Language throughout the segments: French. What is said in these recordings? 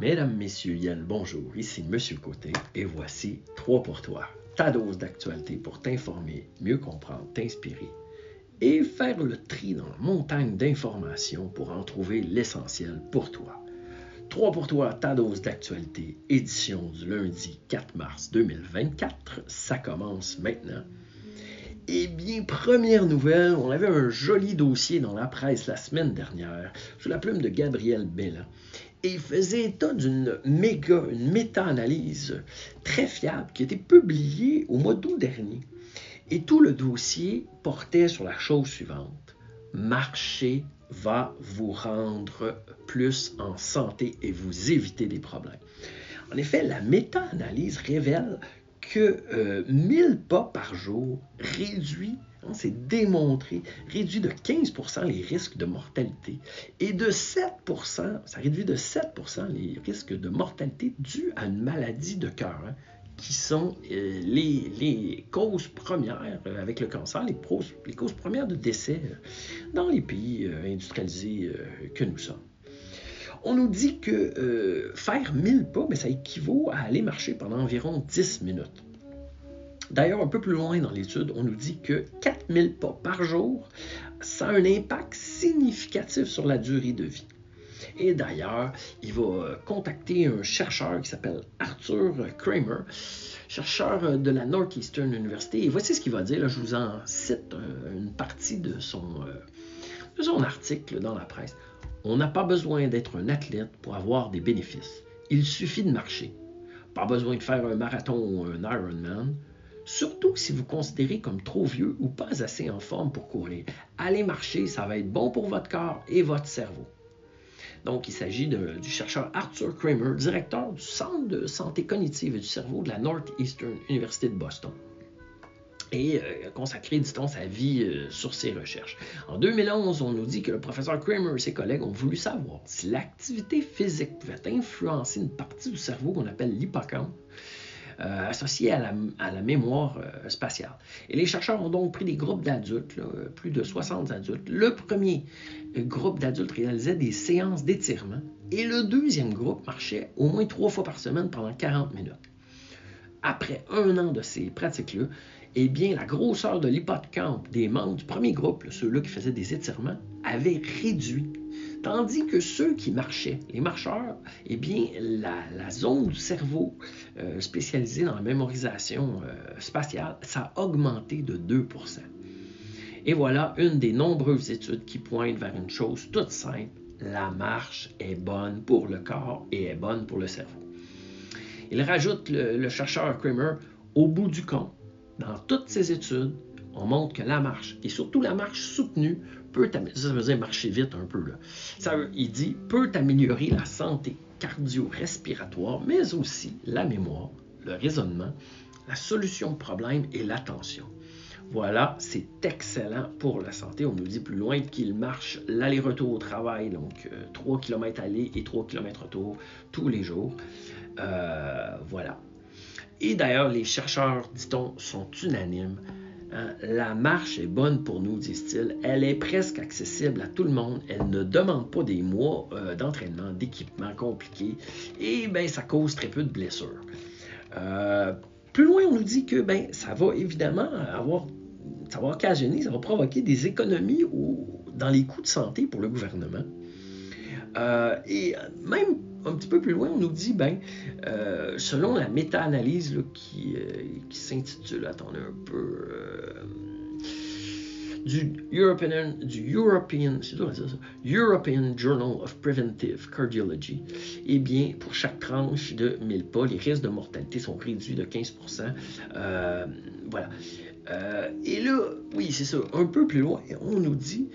Mesdames, Messieurs, Yann, bonjour, ici Monsieur Côté et voici 3 pour toi. Ta dose d'actualité pour t'informer, mieux comprendre, t'inspirer et faire le tri dans la montagne d'informations pour en trouver l'essentiel pour toi. 3 pour toi, ta dose d'actualité, édition du lundi 4 mars 2024. Ça commence maintenant. Eh bien, première nouvelle, on avait un joli dossier dans la presse la semaine dernière, sous la plume de Gabriel Bellin. Et il faisait état d'une méga, une méta-analyse très fiable qui a été publiée au mois d'août dernier. Et tout le dossier portait sur la chose suivante. Marcher va vous rendre plus en santé et vous éviter des problèmes. En effet, la méta-analyse révèle que 1000 euh, pas par jour réduit, c'est démontré, réduit de 15 les risques de mortalité et de 7 ça réduit de 7 les risques de mortalité dus à une maladie de cœur. Hein, qui sont euh, les, causes premières euh, avec le cancer, les, causes premières de décès dans les pays industrialisés que nous sommes on nous dit que euh, faire 1000 pas, mais ça équivaut à aller marcher pendant environ 10 minutes. D'ailleurs, un peu plus loin dans l'étude, on nous dit que 4000 pas par jour, ça a un impact significatif sur la durée de vie. Et d'ailleurs, il va euh, contacter un chercheur qui s'appelle Arthur Kramer, chercheur de la Northeastern University. Et voici ce qu'il va dire. je vous en cite euh, une partie de son, de son article dans la presse. On n'a pas besoin d'être un athlète pour avoir des bénéfices. Il suffit de marcher. Pas besoin de faire un marathon ou un Ironman. Surtout si vous considérez comme trop vieux ou pas assez en forme pour courir. Allez marcher, ça va être bon pour votre corps et votre cerveau. Donc, il s'agit du chercheur Arthur Kramer, directeur du Centre de santé cognitive et du cerveau de la Northeastern University de Boston et euh, consacré, dit-on, sa vie euh, sur ses recherches. En 2011, on nous dit que le professeur Kramer et ses collègues ont voulu savoir si l'activité physique pouvait influencer une partie du cerveau qu'on appelle l'hippocampe, euh, associée à la, mémoire spatiale. Et les chercheurs ont donc pris des groupes d'adultes, plus de 60 adultes. Le premier groupe d'adultes réalisait des séances d'étirement et le deuxième groupe marchait au moins trois fois par semaine pendant 40 minutes. Après un an de ces pratiques-là, eh bien, la grosseur de l'hippocampe des membres du premier groupe, ceux-là qui faisaient des étirements, avait réduit. Tandis que ceux qui marchaient, les marcheurs, eh bien, la, zone du cerveau euh, spécialisée dans la mémorisation euh, spatiale, ça a augmenté de 2% Et voilà une des nombreuses études qui pointent vers une chose toute simple. La marche est bonne pour le corps et est bonne pour le cerveau. Il rajoute le, le chercheur Kramer, au bout du compte, dans toutes ces études, on montre que la marche, et surtout la marche soutenue, peut ça marcher vite un peu, là. Ça, il dit, peut améliorer la santé cardio-respiratoire, mais aussi la mémoire, le raisonnement, la solution de problèmes et l'attention. Voilà, c'est excellent pour la santé. On nous dit plus loin qu'il marche l'aller-retour au travail, donc 3 euh, km aller et 3 km retour tous les jours. Euh, voilà. Et d'ailleurs, les chercheurs, dit-on, sont unanimes. Hein. La marche est bonne pour nous, disent-ils. Elle est presque accessible à tout le monde. Elle ne demande pas des mois euh, d'entraînement, d'équipement compliqué. Et ben, ça cause très peu de blessures. Euh, plus loin, on nous dit que ben, ça va évidemment avoir, ça va occasionner, ça va provoquer des économies dans les coûts de santé pour le gouvernement. Euh, et même un petit peu plus loin, on nous dit, ben, euh, selon la méta-analyse qui, euh, qui s'intitule, attendez un peu, du European, du European, European Journal of Preventive Cardiology, eh bien, pour chaque tranche de 1000 pas, les risques de mortalité sont réduits de 15%. voilà. et là, oui, c'est ça, un peu plus loin, on nous dit,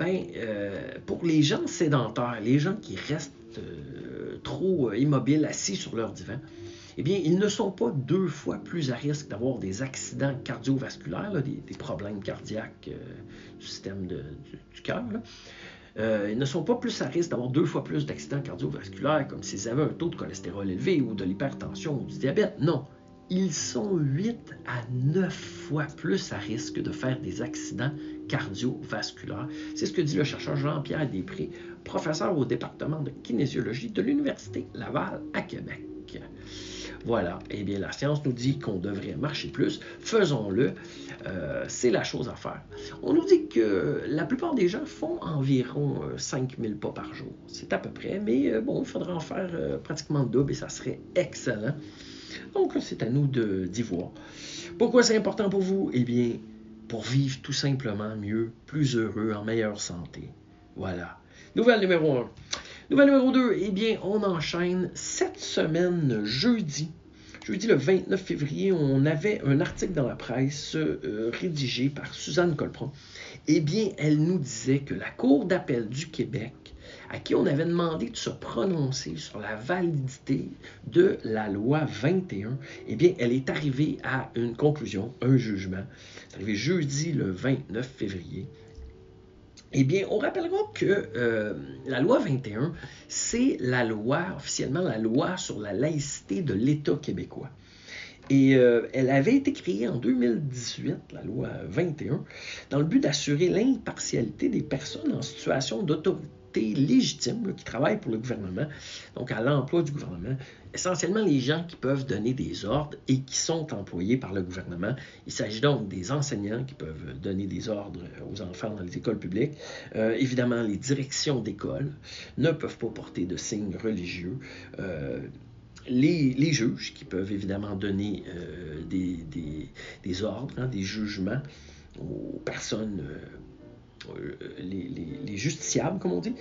ben, euh, pour les gens sédentaires, les gens qui restent euh, trop euh, immobiles, assis sur leur divan, eh bien, ils ne sont pas deux fois plus à risque d'avoir des accidents cardiovasculaires, des, problèmes cardiaques du système du, cœur. ils ne sont pas plus à risque d'avoir deux fois plus d'accidents cardiovasculaires comme s'ils avaient un taux de cholestérol élevé ou de l'hypertension ou du diabète. Non, ils sont 8 à 9 fois plus à risque de faire des accidents cardiovasculaires. C'est ce que dit le chercheur Jean-Pierre Després professeur au département de kinésiologie de l'Université Laval à Québec. Voilà, eh bien la science nous dit qu'on devrait marcher plus, faisons-le, euh, c'est la chose à faire. On nous dit que la plupart des gens font environ 5000 pas par jour, c'est à peu près, mais bon, il faudra en faire pratiquement double et ça serait excellent. Donc c'est à nous d'y voir. Pourquoi c'est important pour vous? Eh bien, pour vivre tout simplement mieux, plus heureux, en meilleure santé. Voilà. Nouvelle numéro 1. Nouvelle numéro 2, eh bien, on enchaîne cette semaine, jeudi. Jeudi le 29 février, on avait un article dans la presse euh, rédigé par Suzanne Colpron. Eh bien, elle nous disait que la Cour d'appel du Québec à qui on avait demandé de se prononcer sur la validité de la loi 21, eh bien, elle est arrivée à une conclusion, un jugement. C'est arrivé jeudi le 29 février. Eh bien, on rappellera que euh, la loi 21, c'est la loi, officiellement la loi sur la laïcité de l'État québécois. Et euh, elle avait été créée en 2018, la loi 21, dans le but d'assurer l'impartialité des personnes en situation d'autorité légitimes qui travaillent pour le gouvernement, donc à l'emploi du gouvernement, essentiellement les gens qui peuvent donner des ordres et qui sont employés par le gouvernement. Il s'agit donc des enseignants qui peuvent donner des ordres aux enfants dans les écoles publiques. Euh, évidemment, les directions d'école ne peuvent pas porter de signes religieux. Euh, les, juges qui peuvent évidemment donner euh, des, ordres, hein, des jugements aux personnes euh, les, justiciables, comme on dit,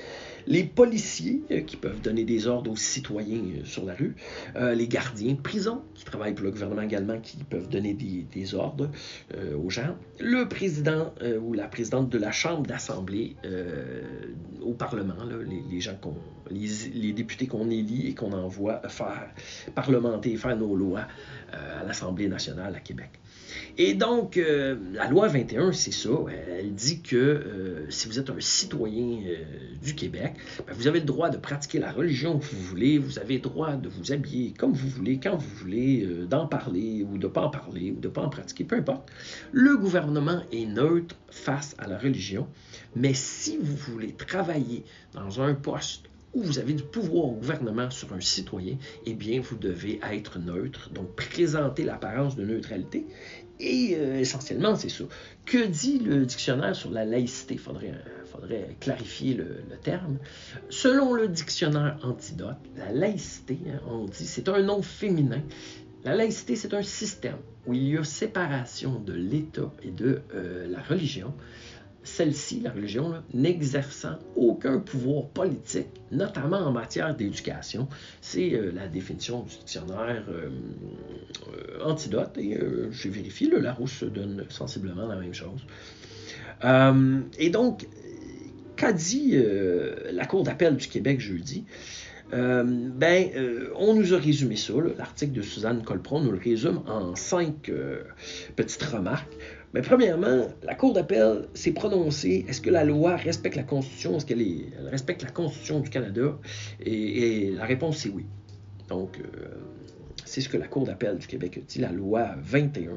les policiers euh, qui peuvent donner des ordres aux citoyens euh, sur la rue, les gardiens de prison qui travaillent pour le gouvernement également, qui peuvent donner des, ordres aux gens, le président ou la présidente de la Chambre d'Assemblée au Parlement, les, gens qu'on, les, députés qu'on élit et qu'on envoie faire parlementer, faire nos lois à l'Assemblée nationale à Québec. Et donc, euh, la loi 21, c'est ça. Elle dit que euh, si vous êtes un citoyen euh, du Québec, ben, vous avez le droit de pratiquer la religion que vous voulez, vous avez le droit de vous habiller comme vous voulez, quand vous voulez, d'en parler ou de ne pas en parler ou de ne pas en pratiquer, peu importe. Le gouvernement est neutre face à la religion, mais si vous voulez travailler dans un poste où vous avez du pouvoir au gouvernement sur un citoyen, eh bien, vous devez être neutre, donc présenter l'apparence de neutralité et euh, essentiellement, c'est ça. Que dit le dictionnaire sur la laïcité? Il faudrait, faudrait, clarifier le, terme. Selon le dictionnaire antidote, la laïcité, hein, on dit, c'est un nom féminin. La laïcité, c'est un système où il y a séparation de l'État et de euh, la religion celle-ci, la religion, n'exerçant aucun pouvoir politique, notamment en matière d'éducation. C'est euh, la définition du dictionnaire euh, euh, antidote, et j'ai vérifié, le Larousse donne sensiblement la même chose. et donc, qu'a dit la Cour d'appel du Québec jeudi? Ben, on nous a résumé ça. L'article de Suzanne Colpron nous le résume en cinq petites remarques. Mais premièrement, la Cour d'appel s'est prononcée. Est-ce que la loi respecte la Constitution? Est-ce qu'elle respecte la Constitution du Canada? Et, la réponse, c'est oui. Donc, euh, c'est ce que la Cour d'appel du Québec a dit. La loi 21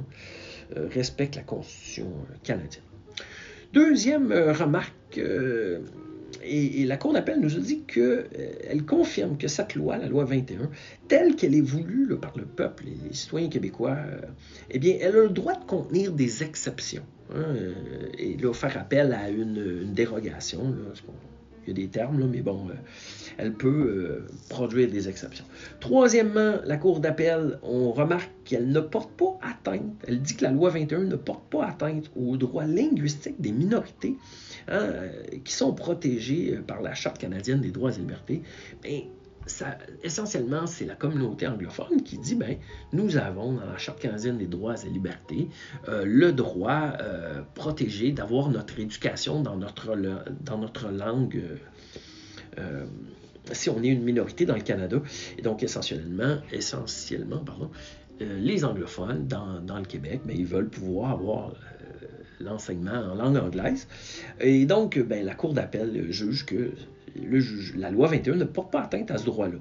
euh, respecte la Constitution canadienne. Deuxième euh, remarque, et, la Cour d'appel nous a dit qu'elle euh, confirme que cette loi, la loi 21, telle qu'elle est voulue par le peuple et les citoyens québécois, euh, eh bien, elle a le droit de contenir des exceptions. Hein, euh, et là, faire appel à une, dérogation, il y a des termes, mais bon, elle peut produire des exceptions. Troisièmement, la Cour d'appel, on remarque qu'elle ne porte pas atteinte, elle dit que la loi 21 ne porte pas atteinte aux droits linguistiques des minorités Hein, qui sont protégés euh, par la Charte canadienne des droits et libertés, bien, ça, essentiellement, c'est la communauté anglophone qui dit, ben, nous avons dans la Charte canadienne des droits et libertés euh, le droit euh, protégé d'avoir notre éducation dans notre langue. Si on est une minorité dans le Canada, et donc essentiellement, essentiellement pardon, les anglophones dans, le Québec, mais ils veulent pouvoir avoir l'enseignement en langue anglaise. Et donc, ben, la Cour d'appel juge que la loi 21 ne porte pas atteinte à ce droit-là.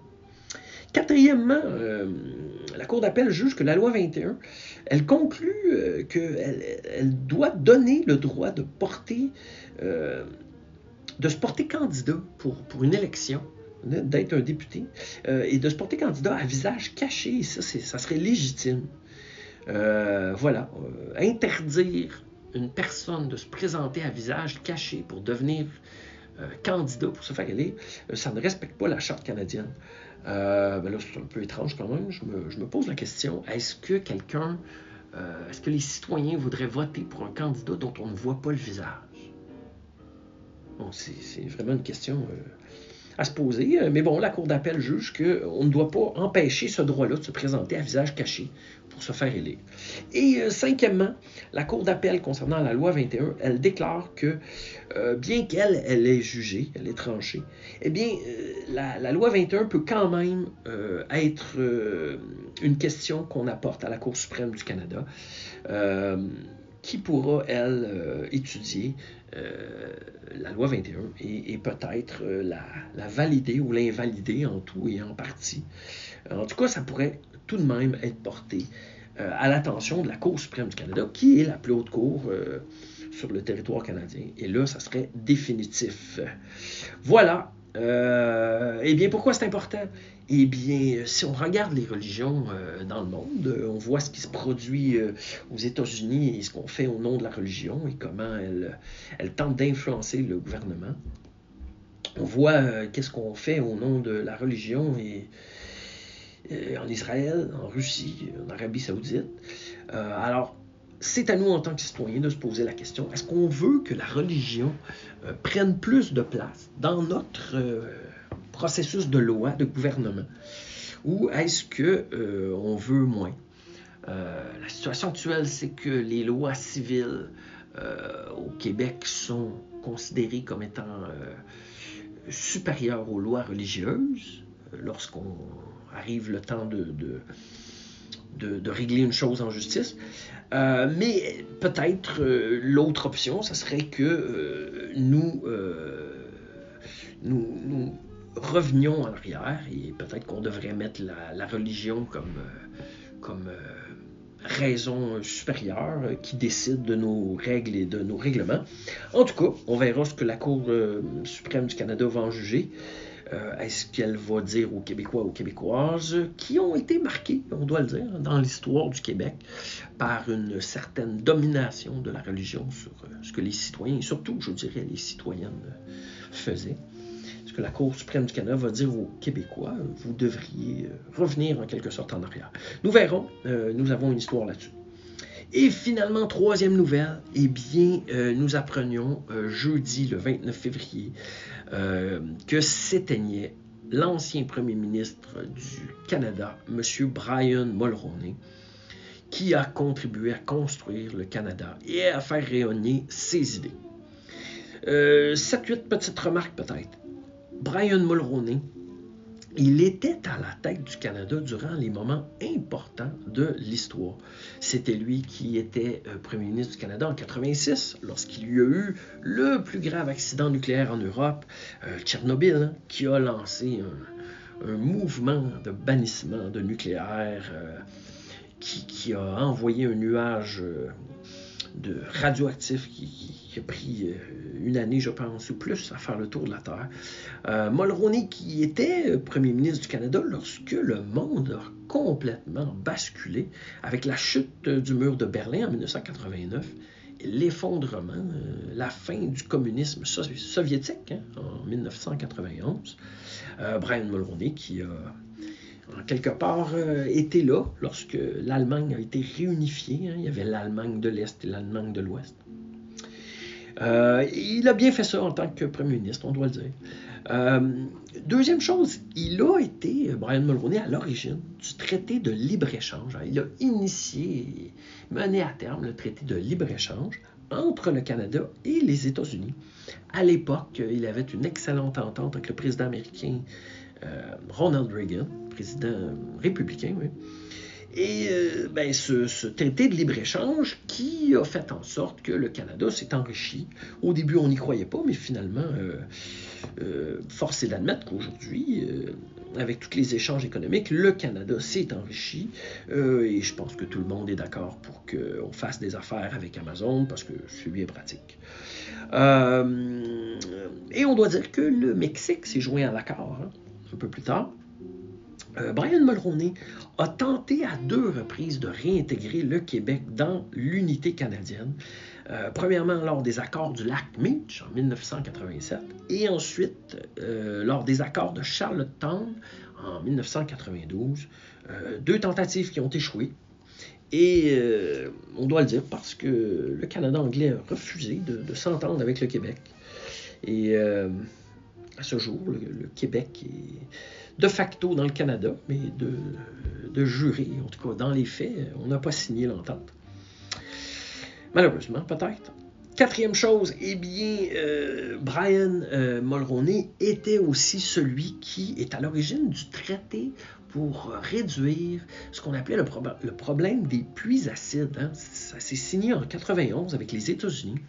Quatrièmement, euh, la Cour d'appel juge que la loi 21, elle conclut euh, qu'elle elle doit donner le droit de porter euh, de se porter candidat pour une élection, d'être un député, euh, et de se porter candidat à visage caché. Ça, serait légitime. Euh, voilà. interdire une personne de se présenter à visage caché pour devenir candidat, pour se faire élire, ça ne respecte pas la Charte canadienne. Ben là, c'est un peu étrange quand même. Je me, pose la question, est-ce que quelqu'un, est-ce que les citoyens voudraient voter pour un candidat dont on ne voit pas le visage? c'est vraiment une question euh, à se poser. Euh, mais bon, la Cour d'appel juge qu'on ne doit pas empêcher ce droit-là de se présenter à visage caché pour se faire élire. Et euh, cinquièmement, la Cour d'appel concernant la loi 21, elle déclare que bien qu'elle elle est jugée, elle est tranchée, eh bien, la, loi 21 peut quand même être une question qu'on apporte à la Cour suprême du Canada qui pourra, elle, étudier euh, la loi 21 et, peut-être euh, la, valider ou l'invalider en tout et en partie. En tout cas, ça pourrait tout de même être porté euh, à l'attention de la Cour suprême du Canada, qui est la plus haute cour sur le territoire canadien. Et là, ça serait définitif. Voilà. Eh bien, pourquoi c'est important? Eh bien, si on regarde les religions euh, dans le monde, euh, on voit ce qui se produit euh, aux États-Unis et ce qu'on fait au nom de la religion et comment elle, elle tente d'influencer le gouvernement. On voit qu'est-ce qu'on fait au nom de la religion et, en Israël, en Russie, en Arabie saoudite. alors, c'est à nous en tant que citoyens de se poser la question, est-ce qu'on veut que la religion prenne plus de place dans notre processus de loi, de gouvernement, ou est-ce que euh, on veut moins? Euh, La situation actuelle, c'est que les lois civiles euh, au Québec sont considérées comme étant supérieures aux lois religieuses lorsqu'on arrive le temps de, régler une chose en justice. Mais peut-être l'autre option, ce serait que nous, nous, revenions en arrière et peut-être qu'on devrait mettre la, religion comme, euh, euh, raison supérieure qui décide de nos règles et de nos règlements. En tout cas, on verra ce que la Cour euh, suprême du Canada va en juger. Est-ce qu'elle va dire aux Québécois, aux Québécoises, qui ont été marqués, on doit le dire, dans l'histoire du Québec, par une certaine domination de la religion sur ce que les citoyens, et surtout, je dirais, les citoyennes faisaient? Que la Cour suprême du Canada va dire aux Québécois, vous devriez euh, revenir en quelque sorte en arrière? Nous verrons, euh, nous avons une histoire là-dessus. Et finalement, troisième nouvelle, eh bien, euh, nous apprenions jeudi le 29 février que s'éteignait l'ancien premier ministre du Canada, M. Brian Mulroney, qui a contribué à construire le Canada et à faire rayonner ses idées. Euh, 7-8 petites remarques peut-être. Brian Mulroney, il était à la tête du Canada durant les moments importants de l'histoire. C'était lui qui était euh, premier ministre du Canada en 86, lorsqu'il y a eu le plus grave accident nucléaire en Europe, euh, Tchernobyl, hein, qui a lancé un, mouvement de bannissement de nucléaire, euh, qui, a envoyé un nuage de radioactif qui, a pris euh, une année, je pense, ou plus à faire le tour de la Terre. Euh, Mulroney, qui était premier ministre du Canada lorsque le monde a complètement basculé avec la chute du mur de Berlin en 1989 l'effondrement, euh, la fin du communisme soviétique hein, en 1991. Brian Mulroney qui a en quelque part, euh, était là lorsque l'Allemagne a été réunifiée. Hein. Il y avait l'Allemagne de l'Est et l'Allemagne de l'Ouest. Euh, il a bien fait ça en tant que Premier ministre, on doit le dire. Euh, deuxième chose, il a été, Brian Mulroney, à l'origine du traité de libre-échange. Il a initié mené à terme le traité de libre-échange entre le Canada et les États-Unis. À l'époque, il avait une excellente entente avec le président américain Ronald Reagan président républicain, oui. Et euh, ben, ce, traité de libre-échange qui a fait en sorte que le Canada s'est enrichi. Au début, on n'y croyait pas, mais finalement, euh, euh, force est d'admettre qu'aujourd'hui, avec tous les échanges économiques, le Canada s'est enrichi. et je pense que tout le monde est d'accord pour qu'on fasse des affaires avec Amazon parce que c'est bien pratique. Euh, et on doit dire que le Mexique s'est joint à l'accord hein, un peu plus tard. Euh, Brian Mulroney a tenté à deux reprises de réintégrer le Québec dans l'unité canadienne. Euh, premièrement lors des accords du lac Meach en 1987 et ensuite euh, lors des accords de Charlottetown en 1992. deux tentatives qui ont échoué. Et on doit le dire parce que le Canada anglais a refusé de, s'entendre avec le Québec. Et à ce jour, le Québec est de facto dans le Canada, mais de, de juré, en tout cas dans les faits, on n'a pas signé l'entente. Malheureusement, peut-être. Quatrième chose, eh bien, euh, Brian euh, Mulroney était aussi celui qui est à l'origine du traité pour réduire ce qu'on appelait le, problème des pluies acides. Hein. Ça s'est signé en 91 avec les États-Unis.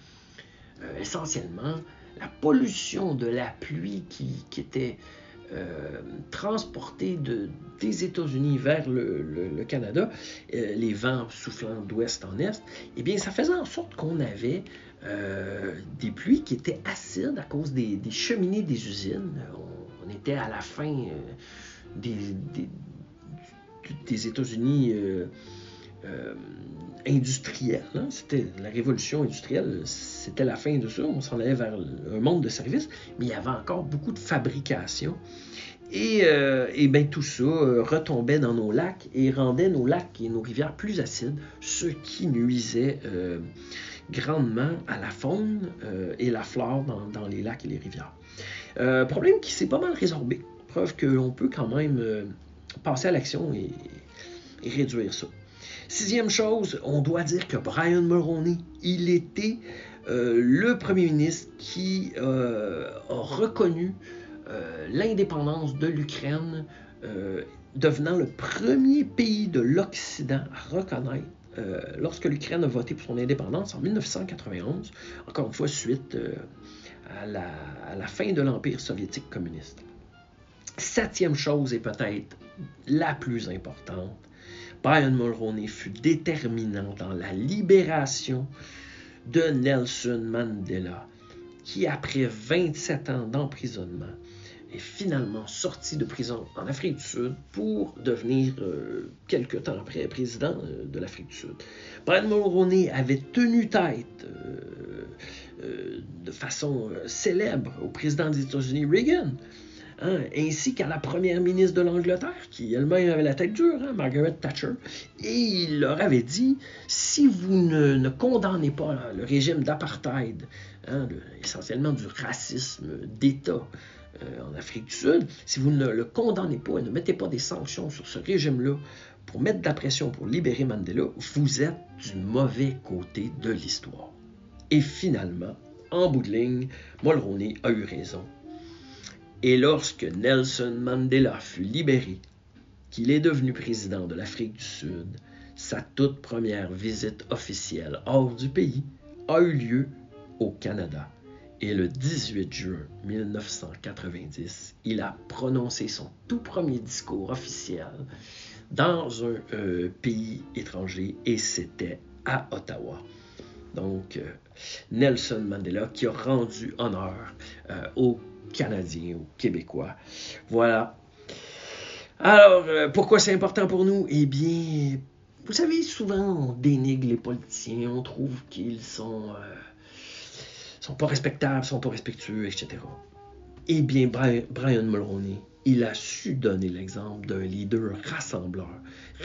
Euh, essentiellement, la pollution de la pluie qui était euh, transporté de, des États-Unis vers le, Canada, euh, les vents soufflant d'ouest en est, eh bien, ça faisait en sorte qu'on avait euh, des pluies qui étaient acides à cause des, cheminées des usines. On, était à la fin des, États-Unis industriels. Hein. C'était la révolution industrielle, c'était la fin de ça. On s'en allait vers un monde de services, mais il y avait encore beaucoup de fabrication. Et, euh, bien tout ça euh, retombait dans nos lacs et rendait nos lacs et nos rivières plus acides, ce qui nuisait euh, grandement à la faune et la flore dans, les lacs et les rivières. problème qui s'est pas mal résorbé. Preuve qu'on peut quand même passer à l'action et, réduire ça. Sixième chose, on doit dire que Brian Mulroney, il était le premier ministre qui a reconnu euh, l'indépendance de l'Ukraine, euh, devenant le premier pays de l'Occident à reconnaître euh, lorsque l'Ukraine a voté pour son indépendance en 1991, encore une fois suite à la, à, la, fin de l'Empire soviétique communiste. Septième chose et peut-être la plus importante, Brian Mulroney fut déterminant dans la libération de Nelson Mandela, qui après 27 ans d'emprisonnement est finalement sorti de prison en Afrique du Sud pour devenir, euh, quelques temps après, président euh, de l'Afrique du Sud. Brian Mulroney avait tenu tête euh, de façon célèbre au président des États-Unis, Reagan, hein, ainsi qu'à la première ministre de l'Angleterre, qui elle-même avait la tête dure, hein, Margaret Thatcher, et il leur avait dit, si vous ne, condamnez pas le régime d'apartheid, hein, essentiellement du racisme d'État, euh, en Afrique du Sud, si vous ne le condamnez pas et ne mettez pas des sanctions sur ce régime-là pour mettre de la pression pour libérer Mandela, vous êtes du mauvais côté de l'histoire. Et finalement, en bout de ligne, Mulroney a eu raison. Et lorsque Nelson Mandela fut libéré, qu'il est devenu président de l'Afrique du Sud, sa toute première visite officielle hors du pays a eu lieu au Canada. Et le 18 juin 1990, il a prononcé son tout premier discours officiel dans un euh, pays étranger et c'était à Ottawa. Donc, euh, Nelson Mandela qui a rendu honneur euh, aux Canadiens, aux Québécois. Voilà. Alors, pourquoi c'est important pour nous? Eh bien, vous savez, souvent on dénigre les politiciens, on trouve qu'ils sont sont pas respectables, sont pas respectueux, etc. Eh bien, Brian Mulroney, il a su donner l'exemple d'un leader rassembleur,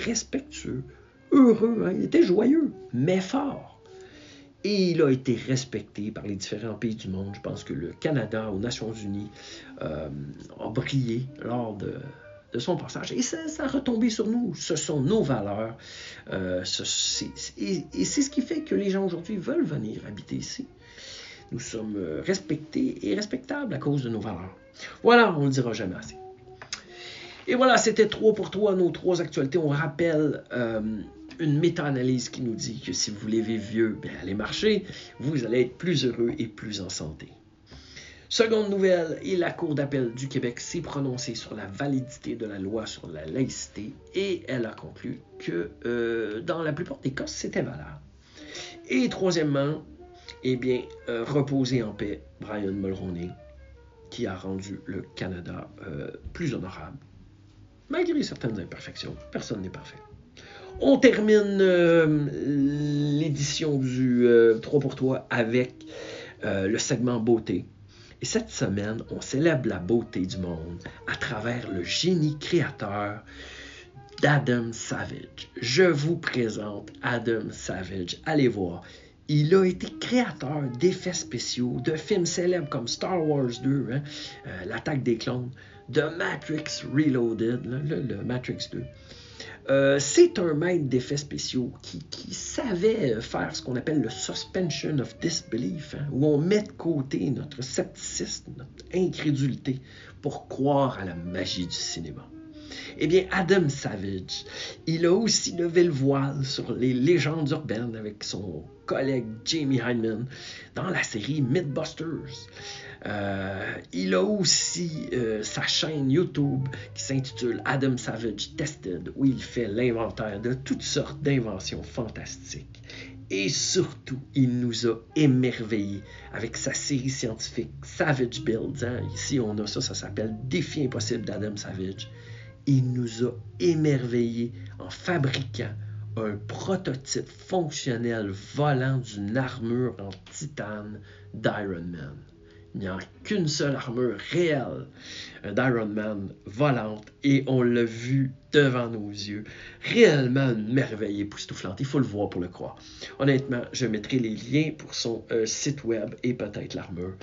respectueux, heureux, hein. il était joyeux, mais fort. Et il a été respecté par les différents pays du monde. Je pense que le Canada aux Nations Unies euh, a brillé lors de, son passage. Et ça, a retombé sur nous. Ce sont nos valeurs. Euh, et, c'est ce qui fait que les gens aujourd'hui veulent venir habiter ici. Nous sommes euh, respectés et respectables à cause de nos valeurs. Voilà, on ne le dira jamais assez. Et voilà, c'était trois pour toi, nos trois actualités. On rappelle euh, une méta-analyse qui nous dit que si vous voulez vivre vieux, bien, allez marcher, vous allez être plus heureux et plus en santé. Seconde nouvelle, la Cour d'appel du Québec s'est prononcée sur la validité de la loi sur la laïcité et elle a conclu que euh, dans la plupart des cas, c'était valable. Et troisièmement, Eh euh, reposez en paix, Brian Mulroney, qui a rendu le Canada euh, plus honorable, malgré certaines imperfections. Personne n'est parfait. On termine euh, l'édition du 3 pour toi avec le segment beauté. Et cette semaine, on célèbre la beauté du monde à travers le génie créateur d'Adam Savage. Je vous présente Adam Savage. Allez voir. Il a été créateur d'effets spéciaux de films célèbres comme Star Wars 2, hein, euh, L'attaque des clones, de Matrix Reloaded, le, Matrix 2. Euh, c'est un maître d'effets spéciaux qui, savait faire ce qu'on appelle le suspension of disbelief, hein, où on met de côté notre scepticisme, notre incrédulité pour croire à la magie du cinéma. Eh bien, Adam Savage, il a aussi levé le voile sur les légendes urbaines avec son collègue Jamie Hyneman dans la série Mythbusters. Euh, il a aussi euh, sa chaîne YouTube qui s'intitule Adam Savage Tested, où il fait l'inventaire de toutes sortes d'inventions fantastiques. Et surtout, il nous a émerveillés avec sa série scientifique Savage Builds. Hein. Ici, on a ça, ça s'appelle Défi impossible d'Adam Savage il nous a émerveillés en fabriquant un prototype fonctionnel volant d'une armure en titane d'Iron Man. Il n'y a qu'une seule armure réelle d'Iron Man volante et on l'a vu devant nos yeux. Réellement une merveille époustouflante. Il faut le voir pour le croire. Honnêtement, je mettrai les liens pour son euh, site web et peut-être l'armure.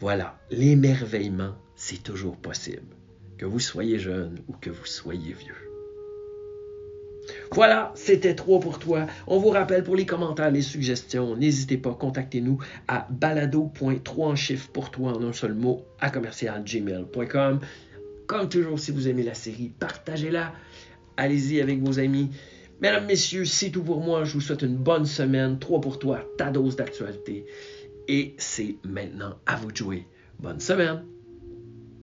Voilà, l'émerveillement, c'est toujours possible que vous soyez jeune ou que vous soyez vieux. Voilà, c'était trois pour toi. On vous rappelle pour les commentaires, les suggestions, n'hésitez pas, contactez-nous à balado.3 en pour toi en un seul mot à commercialgmail.com. Comme toujours, si vous aimez la série, partagez-la. Allez-y avec vos amis. Mesdames, messieurs, c'est tout pour moi. Je vous souhaite une bonne semaine. Trois pour toi, ta dose d'actualité. Et c'est maintenant à vous de jouer. Bonne semaine.